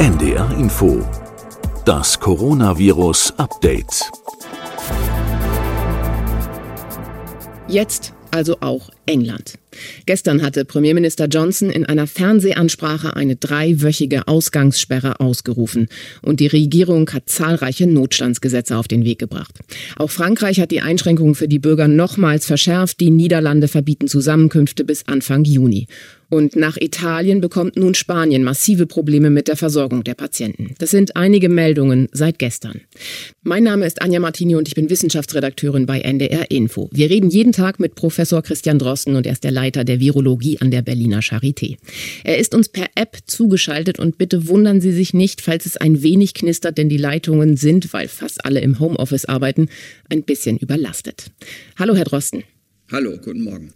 NDR Info. Das Coronavirus Update. Jetzt also auch England. Gestern hatte Premierminister Johnson in einer Fernsehansprache eine dreiwöchige Ausgangssperre ausgerufen und die Regierung hat zahlreiche Notstandsgesetze auf den Weg gebracht. Auch Frankreich hat die Einschränkungen für die Bürger nochmals verschärft. Die Niederlande verbieten Zusammenkünfte bis Anfang Juni. Und nach Italien bekommt nun Spanien massive Probleme mit der Versorgung der Patienten. Das sind einige Meldungen seit gestern. Mein Name ist Anja Martini und ich bin Wissenschaftsredakteurin bei NDR Info. Wir reden jeden Tag mit Professor Christian Drosten und er ist der Leiter der Virologie an der Berliner Charité. Er ist uns per App zugeschaltet und bitte wundern Sie sich nicht, falls es ein wenig knistert, denn die Leitungen sind, weil fast alle im Homeoffice arbeiten, ein bisschen überlastet. Hallo, Herr Drosten. Hallo, guten Morgen.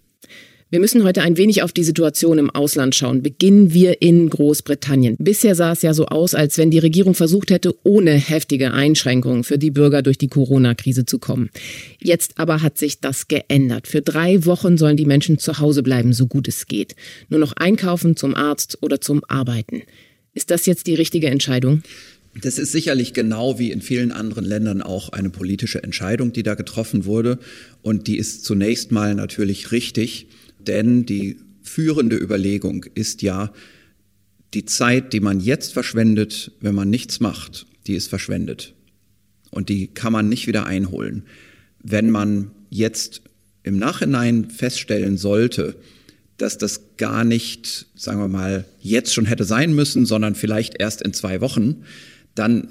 Wir müssen heute ein wenig auf die Situation im Ausland schauen. Beginnen wir in Großbritannien. Bisher sah es ja so aus, als wenn die Regierung versucht hätte, ohne heftige Einschränkungen für die Bürger durch die Corona-Krise zu kommen. Jetzt aber hat sich das geändert. Für drei Wochen sollen die Menschen zu Hause bleiben, so gut es geht. Nur noch einkaufen, zum Arzt oder zum Arbeiten. Ist das jetzt die richtige Entscheidung? Das ist sicherlich genau wie in vielen anderen Ländern auch eine politische Entscheidung, die da getroffen wurde. Und die ist zunächst mal natürlich richtig. Denn die führende Überlegung ist ja, die Zeit, die man jetzt verschwendet, wenn man nichts macht, die ist verschwendet. Und die kann man nicht wieder einholen. Wenn man jetzt im Nachhinein feststellen sollte, dass das gar nicht, sagen wir mal, jetzt schon hätte sein müssen, sondern vielleicht erst in zwei Wochen, dann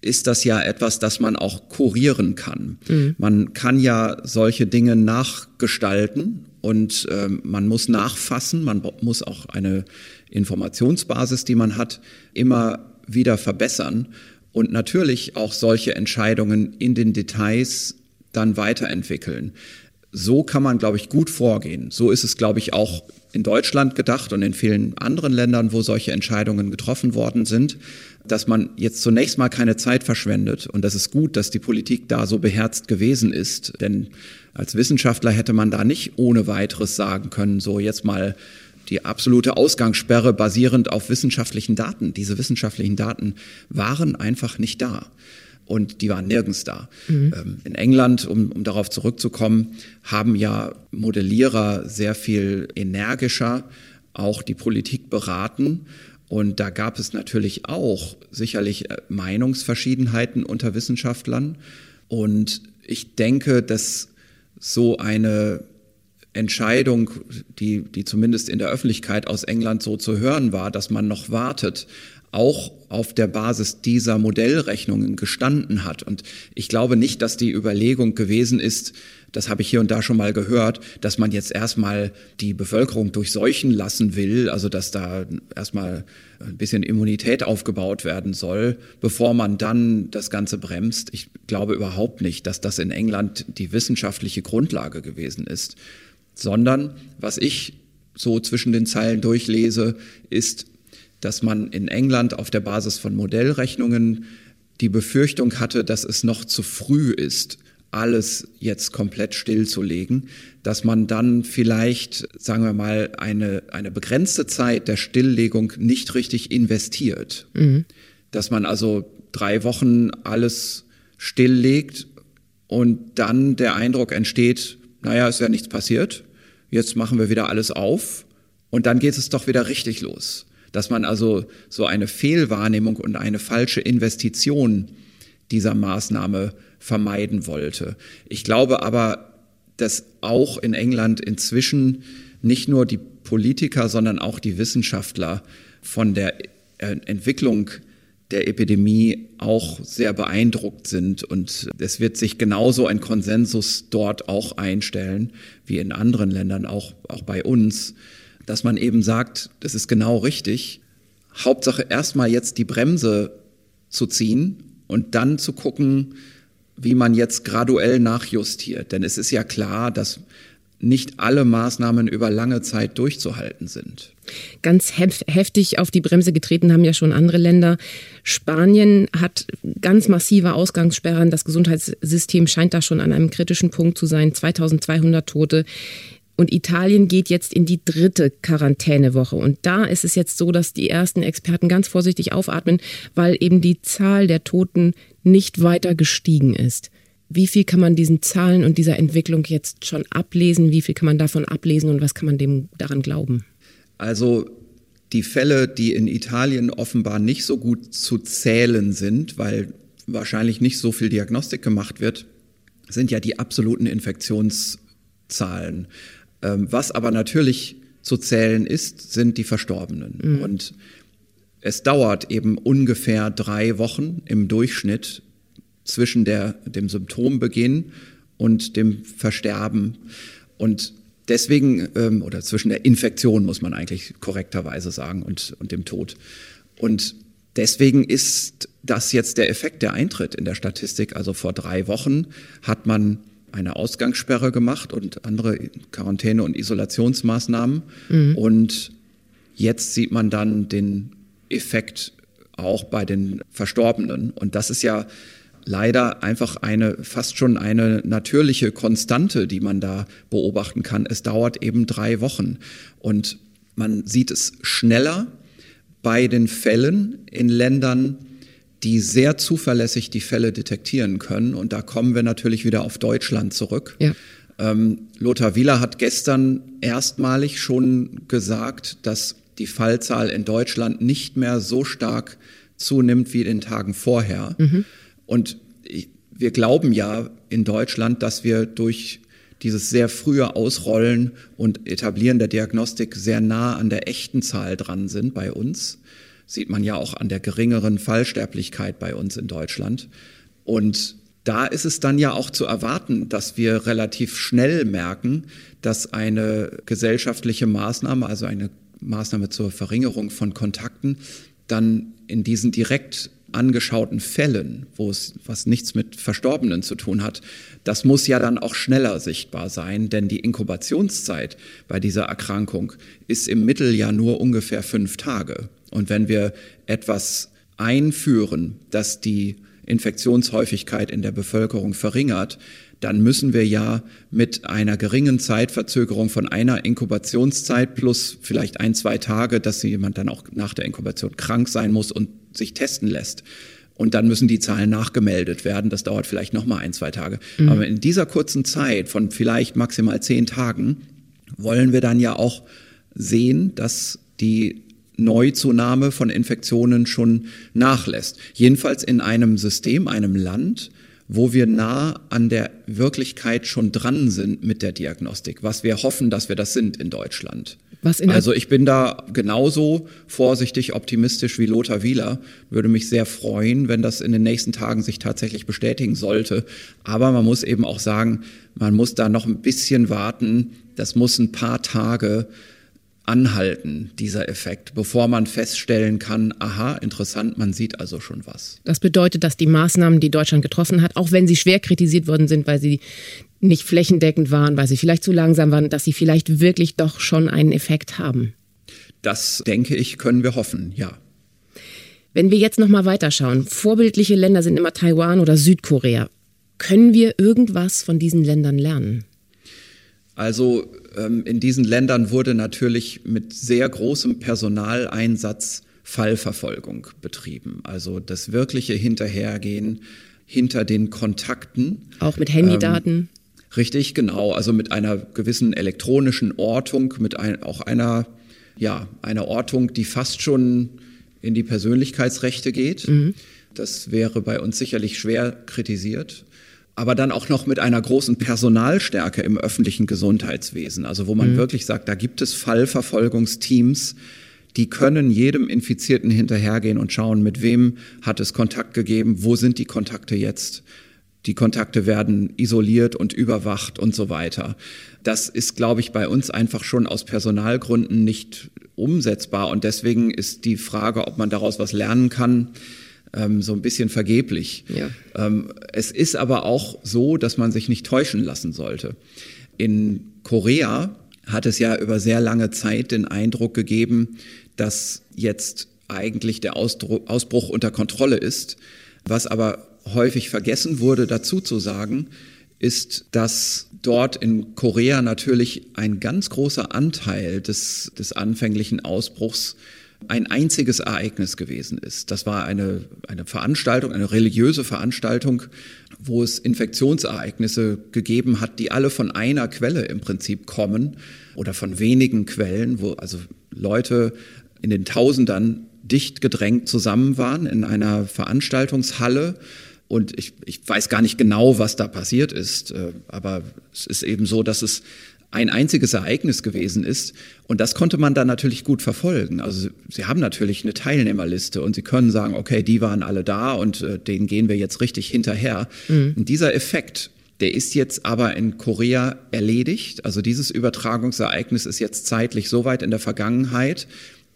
ist das ja etwas, das man auch kurieren kann. Mhm. Man kann ja solche Dinge nachgestalten und äh, man muss nachfassen, man muss auch eine Informationsbasis, die man hat, immer wieder verbessern und natürlich auch solche Entscheidungen in den Details dann weiterentwickeln. So kann man, glaube ich, gut vorgehen. So ist es, glaube ich, auch in Deutschland gedacht und in vielen anderen Ländern, wo solche Entscheidungen getroffen worden sind, dass man jetzt zunächst mal keine Zeit verschwendet. Und das ist gut, dass die Politik da so beherzt gewesen ist, denn als Wissenschaftler hätte man da nicht ohne weiteres sagen können, so jetzt mal die absolute Ausgangssperre basierend auf wissenschaftlichen Daten. Diese wissenschaftlichen Daten waren einfach nicht da. Und die waren nirgends da. Mhm. Ähm, in England, um, um darauf zurückzukommen, haben ja Modellierer sehr viel energischer auch die Politik beraten. Und da gab es natürlich auch sicherlich äh, Meinungsverschiedenheiten unter Wissenschaftlern. Und ich denke, dass so eine Entscheidung, die, die zumindest in der Öffentlichkeit aus England so zu hören war, dass man noch wartet, auch auf der Basis dieser Modellrechnungen gestanden hat. Und ich glaube nicht, dass die Überlegung gewesen ist, das habe ich hier und da schon mal gehört, dass man jetzt erstmal die Bevölkerung durchseuchen lassen will, also dass da erstmal ein bisschen Immunität aufgebaut werden soll, bevor man dann das Ganze bremst. Ich glaube überhaupt nicht, dass das in England die wissenschaftliche Grundlage gewesen ist, sondern was ich so zwischen den Zeilen durchlese, ist, dass man in England auf der Basis von Modellrechnungen die Befürchtung hatte, dass es noch zu früh ist, alles jetzt komplett stillzulegen, dass man dann vielleicht, sagen wir mal, eine, eine begrenzte Zeit der Stilllegung nicht richtig investiert. Mhm. Dass man also drei Wochen alles stilllegt und dann der Eindruck entsteht, naja, ist ja nichts passiert, jetzt machen wir wieder alles auf und dann geht es doch wieder richtig los. Dass man also so eine Fehlwahrnehmung und eine falsche Investition dieser Maßnahme vermeiden wollte. Ich glaube aber, dass auch in England inzwischen nicht nur die Politiker, sondern auch die Wissenschaftler von der Entwicklung der Epidemie auch sehr beeindruckt sind. Und es wird sich genauso ein Konsensus dort auch einstellen, wie in anderen Ländern, auch, auch bei uns, dass man eben sagt, das ist genau richtig. Hauptsache erstmal jetzt die Bremse zu ziehen und dann zu gucken, wie man jetzt graduell nachjustiert. Denn es ist ja klar, dass nicht alle Maßnahmen über lange Zeit durchzuhalten sind. Ganz heftig auf die Bremse getreten haben ja schon andere Länder. Spanien hat ganz massive Ausgangssperren. Das Gesundheitssystem scheint da schon an einem kritischen Punkt zu sein. 2200 Tote. Und Italien geht jetzt in die dritte Quarantänewoche. Und da ist es jetzt so, dass die ersten Experten ganz vorsichtig aufatmen, weil eben die Zahl der Toten nicht weiter gestiegen ist. Wie viel kann man diesen Zahlen und dieser Entwicklung jetzt schon ablesen? Wie viel kann man davon ablesen und was kann man dem daran glauben? Also die Fälle, die in Italien offenbar nicht so gut zu zählen sind, weil wahrscheinlich nicht so viel Diagnostik gemacht wird, sind ja die absoluten Infektionszahlen. Ähm, was aber natürlich zu zählen ist, sind die Verstorbenen. Mhm. Und es dauert eben ungefähr drei Wochen im Durchschnitt zwischen der, dem Symptombeginn und dem Versterben. Und deswegen, ähm, oder zwischen der Infektion muss man eigentlich korrekterweise sagen und, und dem Tod. Und deswegen ist das jetzt der Effekt, der eintritt in der Statistik. Also vor drei Wochen hat man eine Ausgangssperre gemacht und andere Quarantäne- und Isolationsmaßnahmen. Mhm. Und jetzt sieht man dann den Effekt auch bei den Verstorbenen. Und das ist ja leider einfach eine fast schon eine natürliche Konstante, die man da beobachten kann. Es dauert eben drei Wochen. Und man sieht es schneller bei den Fällen in Ländern, die sehr zuverlässig die Fälle detektieren können. Und da kommen wir natürlich wieder auf Deutschland zurück. Ja. Ähm, Lothar Wieler hat gestern erstmalig schon gesagt, dass die Fallzahl in Deutschland nicht mehr so stark zunimmt wie in den Tagen vorher. Mhm. Und wir glauben ja in Deutschland, dass wir durch dieses sehr frühe Ausrollen und Etablieren der Diagnostik sehr nah an der echten Zahl dran sind bei uns sieht man ja auch an der geringeren Fallsterblichkeit bei uns in Deutschland. Und da ist es dann ja auch zu erwarten, dass wir relativ schnell merken, dass eine gesellschaftliche Maßnahme, also eine Maßnahme zur Verringerung von Kontakten, dann in diesen direkt angeschauten Fällen, wo es was nichts mit Verstorbenen zu tun hat, das muss ja dann auch schneller sichtbar sein, denn die Inkubationszeit bei dieser Erkrankung ist im Mittel ja nur ungefähr fünf Tage. Und wenn wir etwas einführen, das die Infektionshäufigkeit in der Bevölkerung verringert, dann müssen wir ja mit einer geringen Zeitverzögerung von einer Inkubationszeit plus vielleicht ein, zwei Tage, dass jemand dann auch nach der Inkubation krank sein muss und sich testen lässt. Und dann müssen die Zahlen nachgemeldet werden. Das dauert vielleicht noch mal ein, zwei Tage. Mhm. Aber in dieser kurzen Zeit von vielleicht maximal zehn Tagen wollen wir dann ja auch sehen, dass die Neuzunahme von Infektionen schon nachlässt. Jedenfalls in einem System, einem Land, wo wir nah an der Wirklichkeit schon dran sind mit der Diagnostik, was wir hoffen, dass wir das sind in Deutschland. Also ich bin da genauso vorsichtig optimistisch wie Lothar Wieler, würde mich sehr freuen, wenn das in den nächsten Tagen sich tatsächlich bestätigen sollte. Aber man muss eben auch sagen, man muss da noch ein bisschen warten. Das muss ein paar Tage anhalten, dieser Effekt, bevor man feststellen kann, aha, interessant, man sieht also schon was. Das bedeutet, dass die Maßnahmen, die Deutschland getroffen hat, auch wenn sie schwer kritisiert worden sind, weil sie nicht flächendeckend waren, weil sie vielleicht zu langsam waren, dass sie vielleicht wirklich doch schon einen Effekt haben. Das denke ich, können wir hoffen, ja. Wenn wir jetzt noch mal weiterschauen, vorbildliche Länder sind immer Taiwan oder Südkorea. Können wir irgendwas von diesen Ländern lernen? Also ähm, in diesen Ländern wurde natürlich mit sehr großem Personaleinsatz Fallverfolgung betrieben. Also das wirkliche Hinterhergehen hinter den Kontakten. Auch mit Handydaten. Ähm, richtig, genau. Also mit einer gewissen elektronischen Ortung, mit ein, auch einer, ja, einer Ortung, die fast schon in die Persönlichkeitsrechte geht. Mhm. Das wäre bei uns sicherlich schwer kritisiert aber dann auch noch mit einer großen Personalstärke im öffentlichen Gesundheitswesen. Also wo man mhm. wirklich sagt, da gibt es Fallverfolgungsteams, die können jedem Infizierten hinterhergehen und schauen, mit wem hat es Kontakt gegeben, wo sind die Kontakte jetzt. Die Kontakte werden isoliert und überwacht und so weiter. Das ist, glaube ich, bei uns einfach schon aus Personalgründen nicht umsetzbar. Und deswegen ist die Frage, ob man daraus was lernen kann, ähm, so ein bisschen vergeblich. Ja. Ähm, es ist aber auch so, dass man sich nicht täuschen lassen sollte. In Korea hat es ja über sehr lange Zeit den Eindruck gegeben, dass jetzt eigentlich der Ausbruch unter Kontrolle ist. Was aber häufig vergessen wurde dazu zu sagen, ist, dass dort in Korea natürlich ein ganz großer Anteil des, des anfänglichen Ausbruchs ein einziges Ereignis gewesen ist. Das war eine, eine Veranstaltung, eine religiöse Veranstaltung, wo es Infektionsereignisse gegeben hat, die alle von einer Quelle im Prinzip kommen oder von wenigen Quellen, wo also Leute in den Tausendern dicht gedrängt zusammen waren in einer Veranstaltungshalle. Und ich, ich weiß gar nicht genau, was da passiert ist, äh, aber es ist eben so, dass es ein einziges Ereignis gewesen ist. Und das konnte man dann natürlich gut verfolgen. Also Sie haben natürlich eine Teilnehmerliste und Sie können sagen, okay, die waren alle da und äh, denen gehen wir jetzt richtig hinterher. Mhm. Und dieser Effekt, der ist jetzt aber in Korea erledigt. Also dieses Übertragungsereignis ist jetzt zeitlich so weit in der Vergangenheit,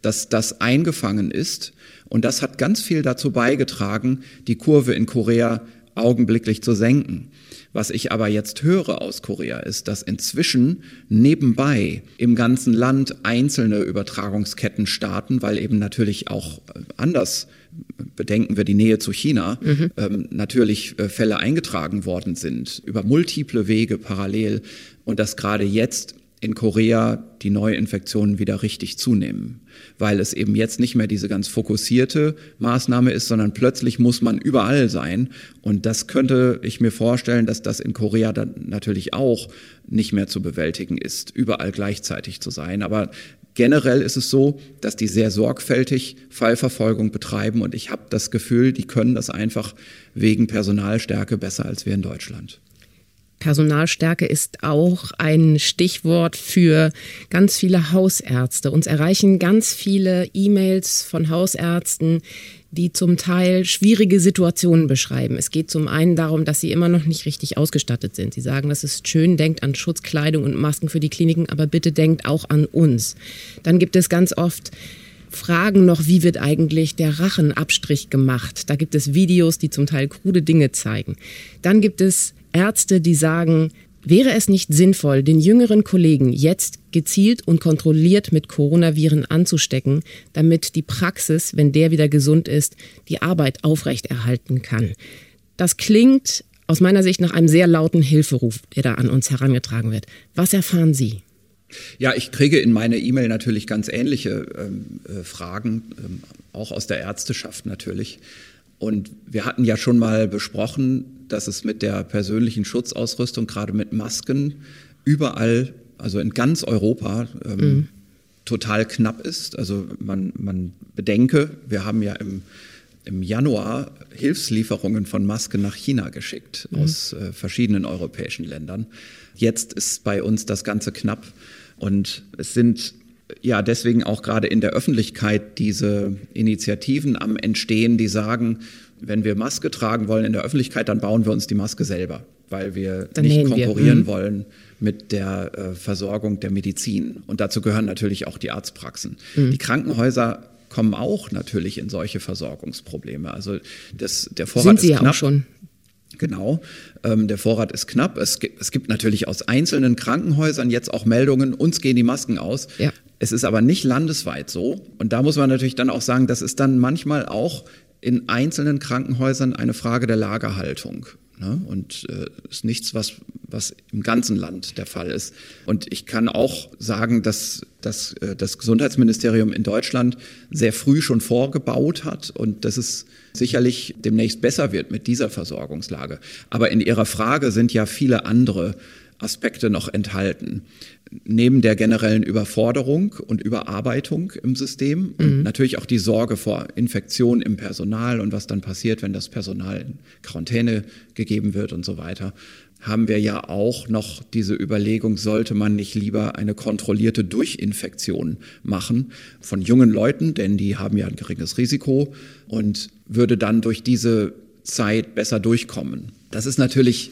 dass das eingefangen ist. Und das hat ganz viel dazu beigetragen, die Kurve in Korea augenblicklich zu senken. Was ich aber jetzt höre aus Korea ist, dass inzwischen nebenbei im ganzen Land einzelne Übertragungsketten starten, weil eben natürlich auch äh, anders bedenken wir die Nähe zu China, mhm. ähm, natürlich äh, Fälle eingetragen worden sind über multiple Wege parallel und dass gerade jetzt in Korea die Neuinfektionen wieder richtig zunehmen, weil es eben jetzt nicht mehr diese ganz fokussierte Maßnahme ist, sondern plötzlich muss man überall sein. Und das könnte ich mir vorstellen, dass das in Korea dann natürlich auch nicht mehr zu bewältigen ist, überall gleichzeitig zu sein. Aber generell ist es so, dass die sehr sorgfältig Fallverfolgung betreiben und ich habe das Gefühl, die können das einfach wegen Personalstärke besser als wir in Deutschland. Personalstärke ist auch ein Stichwort für ganz viele Hausärzte. Uns erreichen ganz viele E-Mails von Hausärzten, die zum Teil schwierige Situationen beschreiben. Es geht zum einen darum, dass sie immer noch nicht richtig ausgestattet sind. Sie sagen, das ist schön, denkt an Schutzkleidung und Masken für die Kliniken, aber bitte denkt auch an uns. Dann gibt es ganz oft Fragen noch, wie wird eigentlich der Rachenabstrich gemacht? Da gibt es Videos, die zum Teil krude Dinge zeigen. Dann gibt es Ärzte, die sagen, wäre es nicht sinnvoll, den jüngeren Kollegen jetzt gezielt und kontrolliert mit Coronaviren anzustecken, damit die Praxis, wenn der wieder gesund ist, die Arbeit aufrechterhalten kann? Das klingt aus meiner Sicht nach einem sehr lauten Hilferuf, der da an uns herangetragen wird. Was erfahren Sie? Ja, ich kriege in meine E-Mail natürlich ganz ähnliche ähm, äh, Fragen, ähm, auch aus der Ärzteschaft natürlich. Und wir hatten ja schon mal besprochen, dass es mit der persönlichen Schutzausrüstung, gerade mit Masken, überall, also in ganz Europa, ähm, mhm. total knapp ist. Also man, man bedenke, wir haben ja im, im Januar Hilfslieferungen von Masken nach China geschickt mhm. aus äh, verschiedenen europäischen Ländern. Jetzt ist bei uns das Ganze knapp und es sind ja deswegen auch gerade in der Öffentlichkeit diese Initiativen am Entstehen, die sagen, wenn wir Maske tragen wollen in der Öffentlichkeit, dann bauen wir uns die Maske selber, weil wir dann nicht konkurrieren wir. Mhm. wollen mit der äh, Versorgung der Medizin. Und dazu gehören natürlich auch die Arztpraxen. Mhm. Die Krankenhäuser kommen auch natürlich in solche Versorgungsprobleme. Also das, der Vorrat Sind sie ist knapp. auch schon. Genau, ähm, der Vorrat ist knapp. Es, es, gibt natürlich aus einzelnen Krankenhäusern jetzt auch Meldungen, uns gehen die Masken aus. Ja. Es ist aber nicht landesweit so. Und da muss man natürlich dann auch sagen, das ist dann manchmal auch in einzelnen Krankenhäusern eine Frage der Lagerhaltung. Ne? Und äh, ist nichts, was, was im ganzen Land der Fall ist. Und ich kann auch sagen, dass, dass äh, das Gesundheitsministerium in Deutschland sehr früh schon vorgebaut hat und dass es sicherlich demnächst besser wird mit dieser Versorgungslage. Aber in Ihrer Frage sind ja viele andere Aspekte noch enthalten. Neben der generellen Überforderung und Überarbeitung im System und mhm. natürlich auch die Sorge vor Infektion im Personal und was dann passiert, wenn das Personal in Quarantäne gegeben wird und so weiter, haben wir ja auch noch diese Überlegung, sollte man nicht lieber eine kontrollierte Durchinfektion machen von jungen Leuten, denn die haben ja ein geringes Risiko und würde dann durch diese Zeit besser durchkommen. Das ist natürlich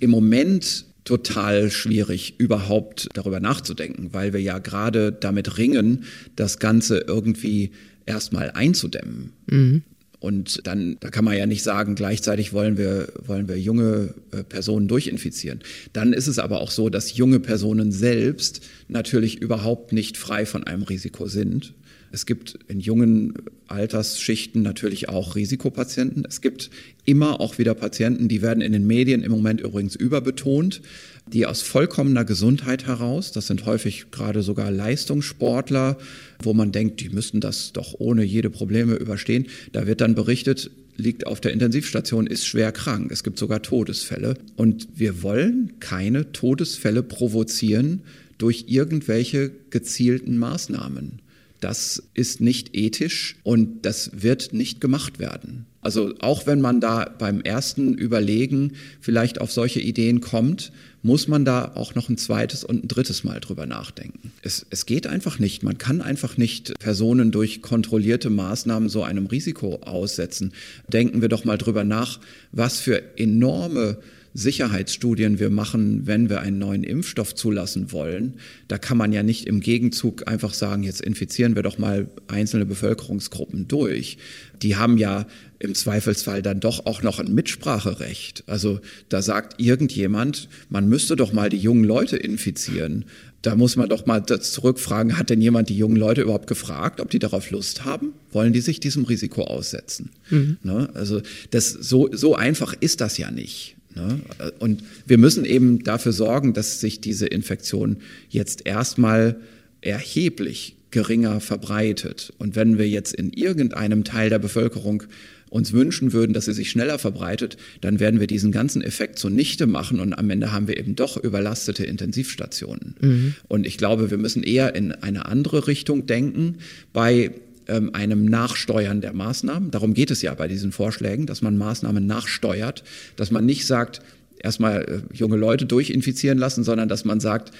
im Moment total schwierig, überhaupt darüber nachzudenken, weil wir ja gerade damit ringen, das Ganze irgendwie erstmal einzudämmen. Mhm. Und dann, da kann man ja nicht sagen, gleichzeitig wollen wir, wollen wir junge äh, Personen durchinfizieren. Dann ist es aber auch so, dass junge Personen selbst natürlich überhaupt nicht frei von einem Risiko sind. Es gibt in jungen Altersschichten natürlich auch Risikopatienten. Es gibt immer auch wieder Patienten, die werden in den Medien im Moment übrigens überbetont, die aus vollkommener Gesundheit heraus, das sind häufig gerade sogar Leistungssportler, wo man denkt, die müssten das doch ohne jede Probleme überstehen. Da wird dann berichtet, liegt auf der Intensivstation, ist schwer krank. Es gibt sogar Todesfälle. Und wir wollen keine Todesfälle provozieren durch irgendwelche gezielten Maßnahmen. Das ist nicht ethisch und das wird nicht gemacht werden. Also auch wenn man da beim ersten Überlegen vielleicht auf solche Ideen kommt, muss man da auch noch ein zweites und ein drittes Mal drüber nachdenken. Es, es geht einfach nicht. Man kann einfach nicht Personen durch kontrollierte Maßnahmen so einem Risiko aussetzen. Denken wir doch mal drüber nach, was für enorme Sicherheitsstudien wir machen, wenn wir einen neuen Impfstoff zulassen wollen. Da kann man ja nicht im Gegenzug einfach sagen, jetzt infizieren wir doch mal einzelne Bevölkerungsgruppen durch. Die haben ja im Zweifelsfall dann doch auch noch ein Mitspracherecht. Also da sagt irgendjemand, man müsste doch mal die jungen Leute infizieren. Da muss man doch mal zurückfragen, hat denn jemand die jungen Leute überhaupt gefragt, ob die darauf Lust haben? Wollen die sich diesem Risiko aussetzen? Mhm. Ne? Also das, so, so einfach ist das ja nicht. Ne? Und wir müssen eben dafür sorgen, dass sich diese Infektion jetzt erstmal erheblich geringer verbreitet. Und wenn wir jetzt in irgendeinem Teil der Bevölkerung uns wünschen würden, dass sie sich schneller verbreitet, dann werden wir diesen ganzen Effekt zunichte machen und am Ende haben wir eben doch überlastete Intensivstationen. Mhm. Und ich glaube, wir müssen eher in eine andere Richtung denken. Bei ähm, einem Nachsteuern der Maßnahmen. Darum geht es ja bei diesen Vorschlägen, dass man Maßnahmen nachsteuert, dass man nicht sagt, erstmal äh, junge Leute durchinfizieren lassen, sondern dass man sagt,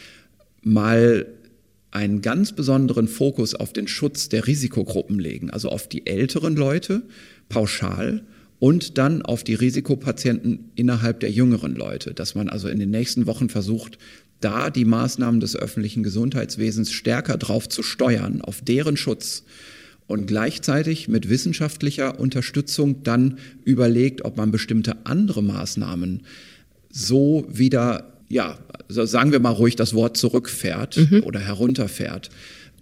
mal einen ganz besonderen Fokus auf den Schutz der Risikogruppen legen, also auf die älteren Leute pauschal und dann auf die Risikopatienten innerhalb der jüngeren Leute, dass man also in den nächsten Wochen versucht, da die Maßnahmen des öffentlichen Gesundheitswesens stärker drauf zu steuern, auf deren Schutz und gleichzeitig mit wissenschaftlicher Unterstützung dann überlegt, ob man bestimmte andere Maßnahmen so wieder, ja, sagen wir mal ruhig das Wort zurückfährt mhm. oder herunterfährt,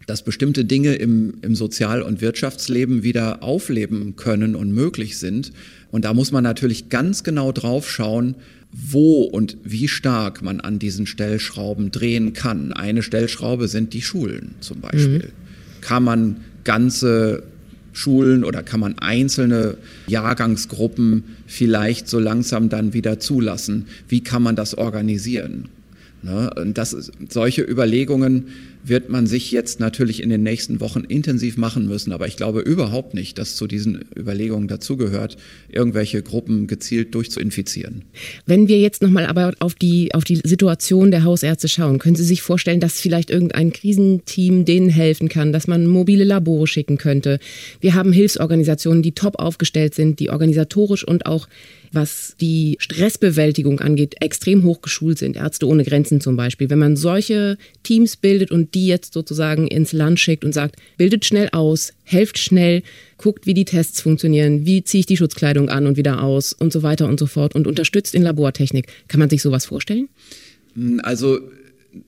dass bestimmte Dinge im, im Sozial- und Wirtschaftsleben wieder aufleben können und möglich sind. Und da muss man natürlich ganz genau drauf schauen, wo und wie stark man an diesen Stellschrauben drehen kann. Eine Stellschraube sind die Schulen zum Beispiel. Mhm. Kann man ganze Schulen oder kann man einzelne Jahrgangsgruppen vielleicht so langsam dann wieder zulassen? Wie kann man das organisieren? Ne? Und das, solche Überlegungen wird man sich jetzt natürlich in den nächsten Wochen intensiv machen müssen. Aber ich glaube überhaupt nicht, dass zu diesen Überlegungen dazugehört, irgendwelche Gruppen gezielt durchzuinfizieren. Wenn wir jetzt nochmal aber auf die, auf die Situation der Hausärzte schauen, können Sie sich vorstellen, dass vielleicht irgendein Krisenteam denen helfen kann, dass man mobile Labore schicken könnte? Wir haben Hilfsorganisationen, die top aufgestellt sind, die organisatorisch und auch was die Stressbewältigung angeht, extrem hoch geschult sind. Ärzte ohne Grenzen zum Beispiel. Wenn man solche Teams bildet und die jetzt sozusagen ins Land schickt und sagt, bildet schnell aus, helft schnell, guckt, wie die Tests funktionieren, wie ziehe ich die Schutzkleidung an und wieder aus und so weiter und so fort und unterstützt in Labortechnik. Kann man sich sowas vorstellen? Also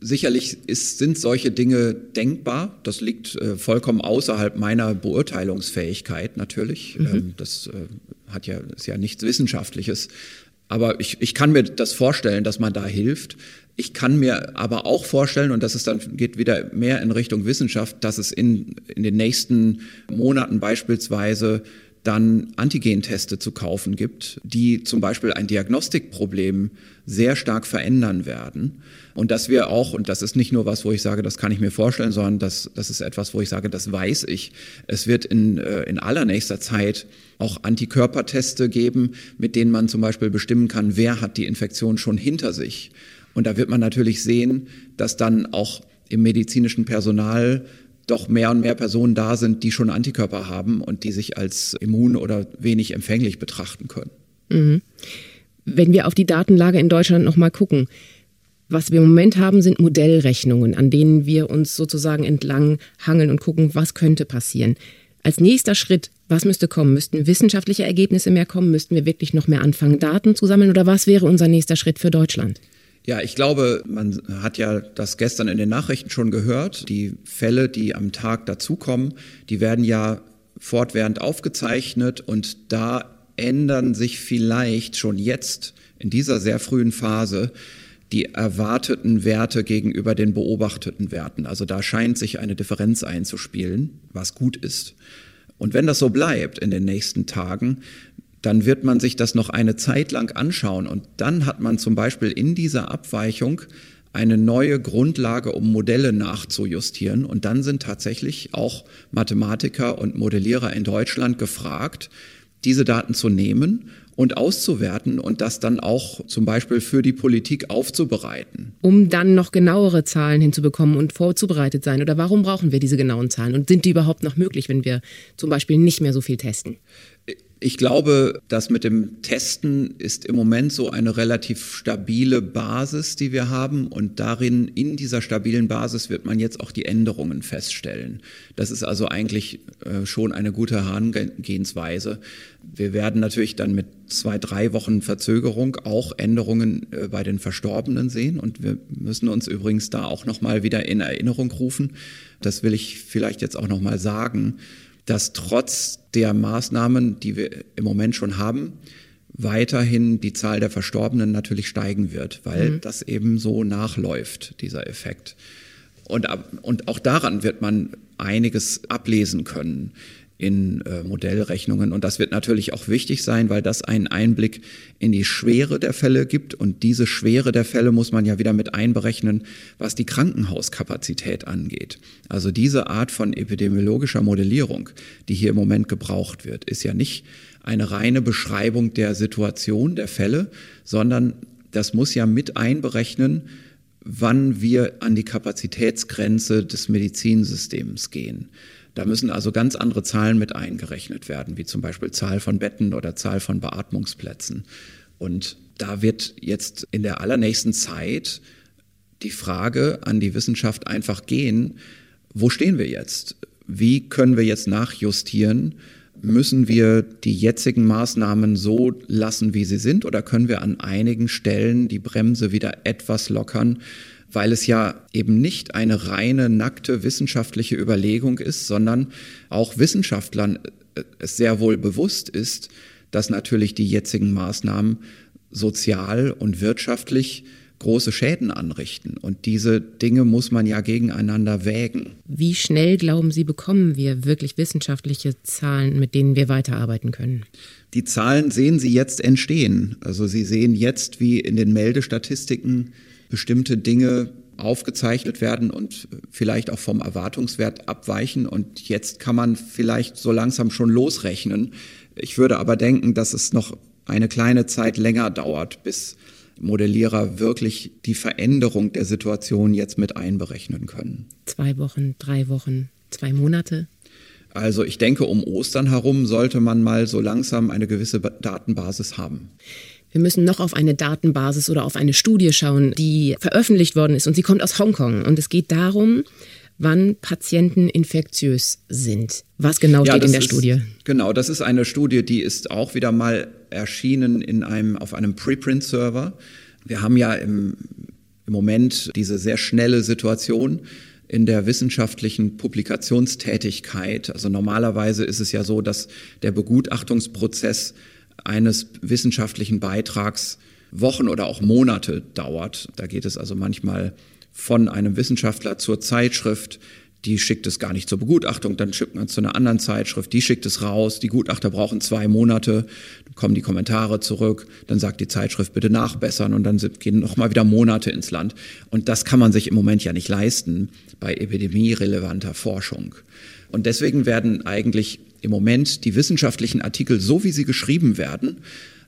Sicherlich ist, sind solche Dinge denkbar. Das liegt äh, vollkommen außerhalb meiner Beurteilungsfähigkeit natürlich. Mhm. Ähm, das äh, hat ja, ist ja nichts Wissenschaftliches. Aber ich, ich kann mir das vorstellen, dass man da hilft. Ich kann mir aber auch vorstellen, und das ist dann, geht wieder mehr in Richtung Wissenschaft, dass es in, in den nächsten Monaten beispielsweise dann Antigenteste zu kaufen gibt, die zum Beispiel ein Diagnostikproblem sehr stark verändern werden. Und dass wir auch, und das ist nicht nur was, wo ich sage, das kann ich mir vorstellen, sondern das, das ist etwas, wo ich sage, das weiß ich. Es wird in, äh, in allernächster Zeit auch Antikörperteste geben, mit denen man zum Beispiel bestimmen kann, wer hat die Infektion schon hinter sich. Und da wird man natürlich sehen, dass dann auch im medizinischen Personal doch mehr und mehr Personen da sind, die schon Antikörper haben und die sich als immun oder wenig empfänglich betrachten können. Mhm. Wenn wir auf die Datenlage in Deutschland nochmal gucken, was wir im Moment haben, sind Modellrechnungen, an denen wir uns sozusagen entlang hangeln und gucken, was könnte passieren. Als nächster Schritt, was müsste kommen? Müssten wissenschaftliche Ergebnisse mehr kommen? Müssten wir wirklich noch mehr anfangen, Daten zu sammeln? Oder was wäre unser nächster Schritt für Deutschland? Ja, ich glaube, man hat ja das gestern in den Nachrichten schon gehört. Die Fälle, die am Tag dazukommen, die werden ja fortwährend aufgezeichnet und da ändern sich vielleicht schon jetzt in dieser sehr frühen Phase die erwarteten Werte gegenüber den beobachteten Werten. Also da scheint sich eine Differenz einzuspielen, was gut ist. Und wenn das so bleibt in den nächsten Tagen, dann wird man sich das noch eine Zeit lang anschauen und dann hat man zum Beispiel in dieser Abweichung eine neue Grundlage, um Modelle nachzujustieren. Und dann sind tatsächlich auch Mathematiker und Modellierer in Deutschland gefragt, diese Daten zu nehmen und auszuwerten und das dann auch zum Beispiel für die Politik aufzubereiten. Um dann noch genauere Zahlen hinzubekommen und vorzubereitet sein? Oder warum brauchen wir diese genauen Zahlen? Und sind die überhaupt noch möglich, wenn wir zum Beispiel nicht mehr so viel testen? Ich glaube, das mit dem Testen ist im Moment so eine relativ stabile Basis, die wir haben. Und darin, in dieser stabilen Basis, wird man jetzt auch die Änderungen feststellen. Das ist also eigentlich äh, schon eine gute Herangehensweise. Wir werden natürlich dann mit zwei, drei Wochen Verzögerung auch Änderungen äh, bei den Verstorbenen sehen. Und wir müssen uns übrigens da auch nochmal wieder in Erinnerung rufen. Das will ich vielleicht jetzt auch nochmal sagen dass trotz der Maßnahmen, die wir im Moment schon haben, weiterhin die Zahl der Verstorbenen natürlich steigen wird, weil mhm. das eben so nachläuft, dieser Effekt. Und, und auch daran wird man einiges ablesen können in äh, Modellrechnungen. Und das wird natürlich auch wichtig sein, weil das einen Einblick in die Schwere der Fälle gibt. Und diese Schwere der Fälle muss man ja wieder mit einberechnen, was die Krankenhauskapazität angeht. Also diese Art von epidemiologischer Modellierung, die hier im Moment gebraucht wird, ist ja nicht eine reine Beschreibung der Situation der Fälle, sondern das muss ja mit einberechnen, wann wir an die Kapazitätsgrenze des Medizinsystems gehen. Da müssen also ganz andere Zahlen mit eingerechnet werden, wie zum Beispiel Zahl von Betten oder Zahl von Beatmungsplätzen. Und da wird jetzt in der allernächsten Zeit die Frage an die Wissenschaft einfach gehen, wo stehen wir jetzt? Wie können wir jetzt nachjustieren? Müssen wir die jetzigen Maßnahmen so lassen, wie sie sind, oder können wir an einigen Stellen die Bremse wieder etwas lockern, weil es ja eben nicht eine reine, nackte wissenschaftliche Überlegung ist, sondern auch Wissenschaftlern äh, es sehr wohl bewusst ist, dass natürlich die jetzigen Maßnahmen sozial und wirtschaftlich große Schäden anrichten. Und diese Dinge muss man ja gegeneinander wägen. Wie schnell, glauben Sie, bekommen wir wirklich wissenschaftliche Zahlen, mit denen wir weiterarbeiten können? Die Zahlen sehen Sie jetzt entstehen. Also Sie sehen jetzt, wie in den Meldestatistiken bestimmte Dinge aufgezeichnet werden und vielleicht auch vom Erwartungswert abweichen. Und jetzt kann man vielleicht so langsam schon losrechnen. Ich würde aber denken, dass es noch eine kleine Zeit länger dauert, bis Modellierer wirklich die Veränderung der Situation jetzt mit einberechnen können. Zwei Wochen, drei Wochen, zwei Monate? Also ich denke, um Ostern herum sollte man mal so langsam eine gewisse Datenbasis haben. Wir müssen noch auf eine Datenbasis oder auf eine Studie schauen, die veröffentlicht worden ist und sie kommt aus Hongkong. Und es geht darum, wann Patienten infektiös sind. Was genau steht ja, in der ist, Studie? Genau, das ist eine Studie, die ist auch wieder mal erschienen in einem, auf einem Preprint-Server. Wir haben ja im, im Moment diese sehr schnelle Situation in der wissenschaftlichen Publikationstätigkeit. Also normalerweise ist es ja so, dass der Begutachtungsprozess eines wissenschaftlichen Beitrags Wochen oder auch Monate dauert. Da geht es also manchmal von einem Wissenschaftler zur Zeitschrift, die schickt es gar nicht zur Begutachtung, dann schickt man es zu einer anderen Zeitschrift, die schickt es raus, die Gutachter brauchen zwei Monate, dann kommen die Kommentare zurück, dann sagt die Zeitschrift bitte nachbessern und dann gehen nochmal wieder Monate ins Land. Und das kann man sich im Moment ja nicht leisten bei epidemierelevanter Forschung. Und deswegen werden eigentlich im Moment die wissenschaftlichen Artikel, so wie sie geschrieben werden,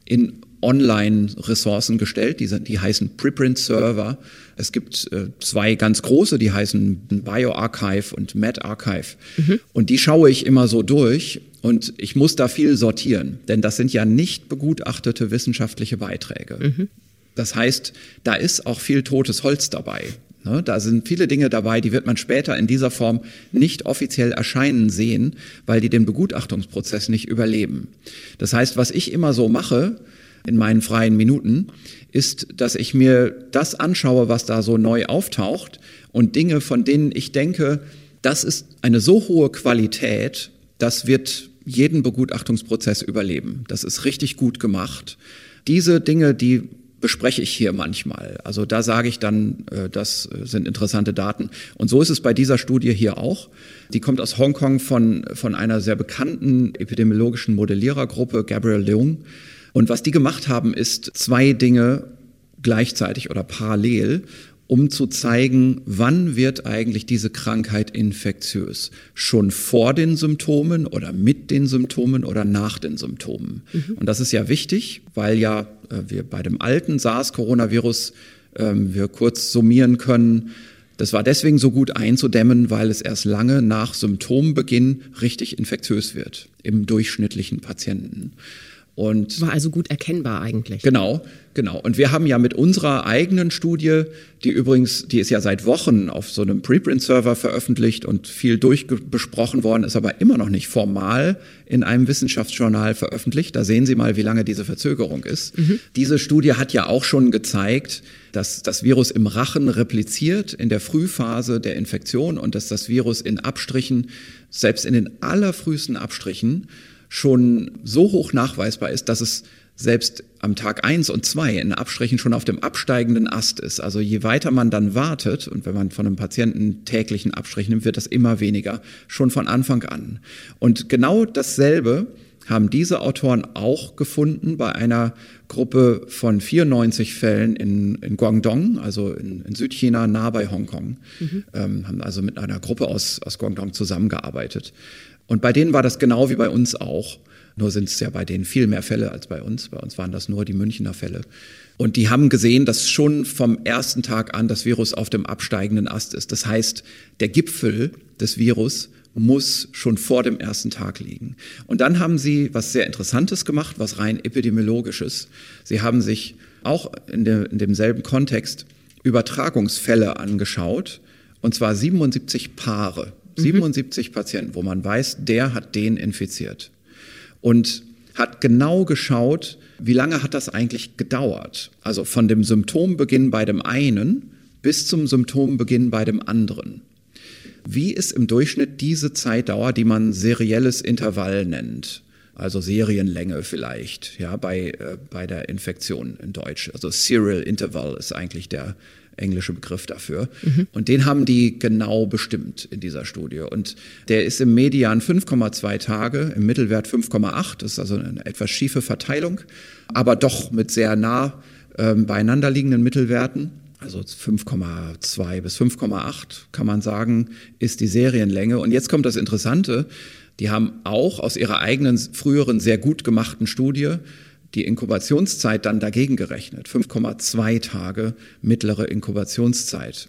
in Online-Ressourcen gestellt. Die, die heißen Preprint-Server. Es gibt äh, zwei ganz große, die heißen BioArchive und MedArchive. Mhm. Und die schaue ich immer so durch und ich muss da viel sortieren, denn das sind ja nicht begutachtete wissenschaftliche Beiträge. Mhm. Das heißt, da ist auch viel totes Holz dabei. Ne, da sind viele Dinge dabei, die wird man später in dieser Form nicht offiziell erscheinen sehen, weil die den Begutachtungsprozess nicht überleben. Das heißt, was ich immer so mache, in meinen freien Minuten, ist, dass ich mir das anschaue, was da so neu auftaucht und Dinge, von denen ich denke, das ist eine so hohe Qualität, das wird jeden Begutachtungsprozess überleben. Das ist richtig gut gemacht. Diese Dinge, die bespreche ich hier manchmal. Also da sage ich dann, äh, das sind interessante Daten. Und so ist es bei dieser Studie hier auch. Die kommt aus Hongkong von, von einer sehr bekannten epidemiologischen Modellierergruppe, Gabriel Leung. Und was die gemacht haben, ist zwei Dinge gleichzeitig oder parallel um zu zeigen, wann wird eigentlich diese Krankheit infektiös. Schon vor den Symptomen oder mit den Symptomen oder nach den Symptomen. Mhm. Und das ist ja wichtig, weil ja äh, wir bei dem alten SARS-Coronavirus äh, wir kurz summieren können, das war deswegen so gut einzudämmen, weil es erst lange nach Symptombeginn richtig infektiös wird im durchschnittlichen Patienten. Und war also gut erkennbar eigentlich. Genau, genau. Und wir haben ja mit unserer eigenen Studie, die übrigens, die ist ja seit Wochen auf so einem Preprint-Server veröffentlicht und viel durchbesprochen worden, ist aber immer noch nicht formal in einem Wissenschaftsjournal veröffentlicht. Da sehen Sie mal, wie lange diese Verzögerung ist. Mhm. Diese Studie hat ja auch schon gezeigt, dass das Virus im Rachen repliziert in der Frühphase der Infektion und dass das Virus in Abstrichen, selbst in den allerfrühesten Abstrichen, schon so hoch nachweisbar ist, dass es selbst am Tag eins und zwei in Abstrichen schon auf dem absteigenden Ast ist. Also je weiter man dann wartet und wenn man von einem Patienten täglichen Abstrich nimmt, wird das immer weniger, schon von Anfang an. Und genau dasselbe haben diese Autoren auch gefunden bei einer Gruppe von 94 Fällen in, in Guangdong, also in, in Südchina, nah bei Hongkong. Mhm. Ähm, haben also mit einer Gruppe aus, aus Guangdong zusammengearbeitet. Und bei denen war das genau wie bei uns auch. Nur sind es ja bei denen viel mehr Fälle als bei uns. Bei uns waren das nur die Münchner Fälle. Und die haben gesehen, dass schon vom ersten Tag an das Virus auf dem absteigenden Ast ist. Das heißt, der Gipfel des Virus muss schon vor dem ersten Tag liegen. Und dann haben sie was sehr Interessantes gemacht, was rein epidemiologisches. Sie haben sich auch in, de, in demselben Kontext Übertragungsfälle angeschaut, und zwar 77 Paare 77 mhm. Patienten, wo man weiß, der hat den infiziert. Und hat genau geschaut, wie lange hat das eigentlich gedauert? Also von dem Symptombeginn bei dem einen bis zum Symptombeginn bei dem anderen. Wie ist im Durchschnitt diese Zeitdauer, die man serielles Intervall nennt? Also Serienlänge vielleicht, ja, bei, äh, bei der Infektion in Deutsch. Also Serial Interval ist eigentlich der, englische Begriff dafür. Mhm. Und den haben die genau bestimmt in dieser Studie. Und der ist im Median 5,2 Tage, im Mittelwert 5,8. Das ist also eine etwas schiefe Verteilung, aber doch mit sehr nah ähm, beieinander liegenden Mittelwerten. Also 5,2 bis 5,8 kann man sagen, ist die Serienlänge. Und jetzt kommt das Interessante. Die haben auch aus ihrer eigenen früheren sehr gut gemachten Studie die Inkubationszeit dann dagegen gerechnet. 5,2 Tage mittlere Inkubationszeit.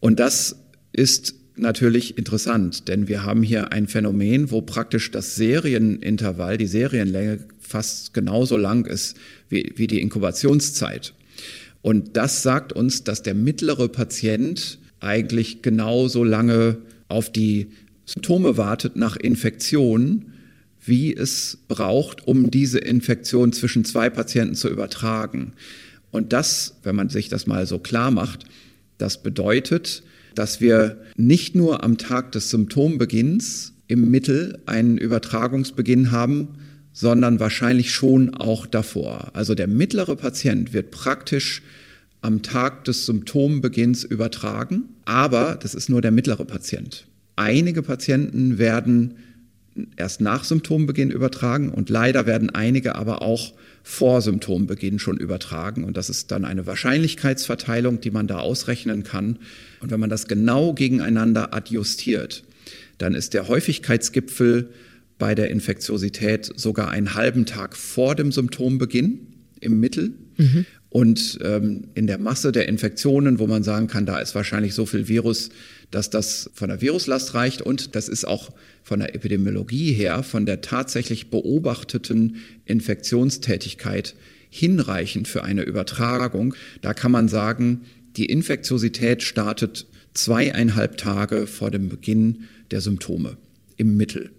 Und das ist natürlich interessant, denn wir haben hier ein Phänomen, wo praktisch das Serienintervall, die Serienlänge fast genauso lang ist wie, wie die Inkubationszeit. Und das sagt uns, dass der mittlere Patient eigentlich genauso lange auf die Symptome wartet nach Infektion, wie es braucht, um diese Infektion zwischen zwei Patienten zu übertragen. Und das, wenn man sich das mal so klar macht, das bedeutet, dass wir nicht nur am Tag des Symptombeginns im Mittel einen Übertragungsbeginn haben, sondern wahrscheinlich schon auch davor. Also der mittlere Patient wird praktisch am Tag des Symptombeginns übertragen, aber das ist nur der mittlere Patient. Einige Patienten werden erst nach Symptombeginn übertragen und leider werden einige aber auch vor Symptombeginn schon übertragen. Und das ist dann eine Wahrscheinlichkeitsverteilung, die man da ausrechnen kann. Und wenn man das genau gegeneinander adjustiert, dann ist der Häufigkeitsgipfel bei der Infektiosität sogar einen halben Tag vor dem Symptombeginn im Mittel. Mhm. Und ähm, in der Masse der Infektionen, wo man sagen kann, da ist wahrscheinlich so viel Virus, dass das von der Viruslast reicht und das ist auch von der Epidemiologie her, von der tatsächlich beobachteten Infektionstätigkeit hinreichend für eine Übertragung. Da kann man sagen, die Infektiosität startet zweieinhalb Tage vor dem Beginn der Symptome im Mittel.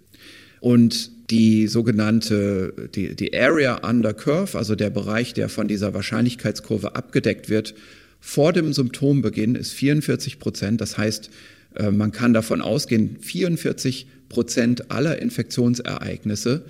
Und die sogenannte, die, die Area Under Curve, also der Bereich, der von dieser Wahrscheinlichkeitskurve abgedeckt wird, vor dem Symptombeginn ist 44 Prozent. Das heißt, äh, man kann davon ausgehen, 44 Prozent aller Infektionsereignisse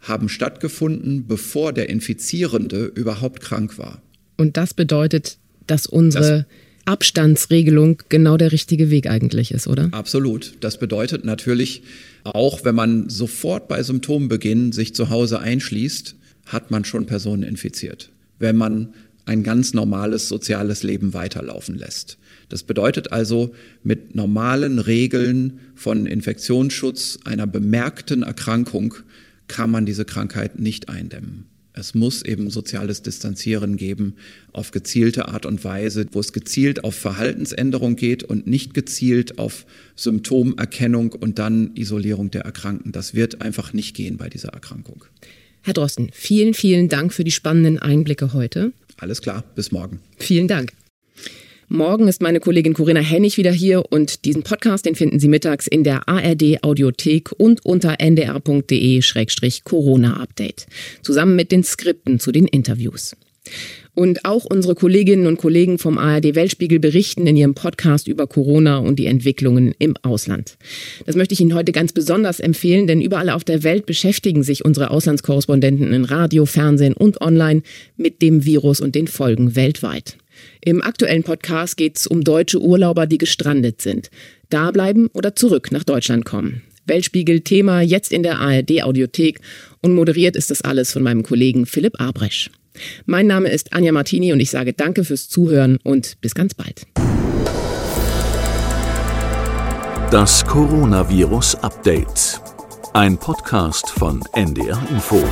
haben stattgefunden, bevor der Infizierende überhaupt krank war. Und das bedeutet, dass unsere das Abstandsregelung genau der richtige Weg eigentlich ist, oder? Absolut. Das bedeutet natürlich, auch wenn man sofort bei Symptombeginn sich zu Hause einschließt, hat man schon Personen infiziert. Wenn man ein ganz normales soziales Leben weiterlaufen lässt. Das bedeutet also, mit normalen Regeln von Infektionsschutz einer bemerkten Erkrankung kann man diese Krankheit nicht eindämmen. Es muss eben soziales Distanzieren geben auf gezielte Art und Weise, wo es gezielt auf Verhaltensänderung geht und nicht gezielt auf Symptomerkennung und dann Isolierung der Erkrankten. Das wird einfach nicht gehen bei dieser Erkrankung. Herr Drosten, vielen, vielen Dank für die spannenden Einblicke heute. Alles klar, bis morgen. Vielen Dank. Morgen ist meine Kollegin Corinna Hennig wieder hier und diesen Podcast, den finden Sie mittags in der ARD Audiothek und unter ndr.de-corona-update. Zusammen mit den Skripten zu den Interviews. Und auch unsere Kolleginnen und Kollegen vom ARD Weltspiegel berichten in ihrem Podcast über Corona und die Entwicklungen im Ausland. Das möchte ich Ihnen heute ganz besonders empfehlen, denn überall auf der Welt beschäftigen sich unsere Auslandskorrespondenten in Radio, Fernsehen und online mit dem Virus und den Folgen weltweit. Im aktuellen Podcast geht es um deutsche Urlauber, die gestrandet sind. Da bleiben oder zurück nach Deutschland kommen. Weltspiegel Thema jetzt in der ARD Audiothek und moderiert ist das alles von meinem Kollegen Philipp Abresch. Mein Name ist Anja Martini und ich sage danke fürs Zuhören und bis ganz bald. Das Coronavirus Update. Ein Podcast von NDR Info.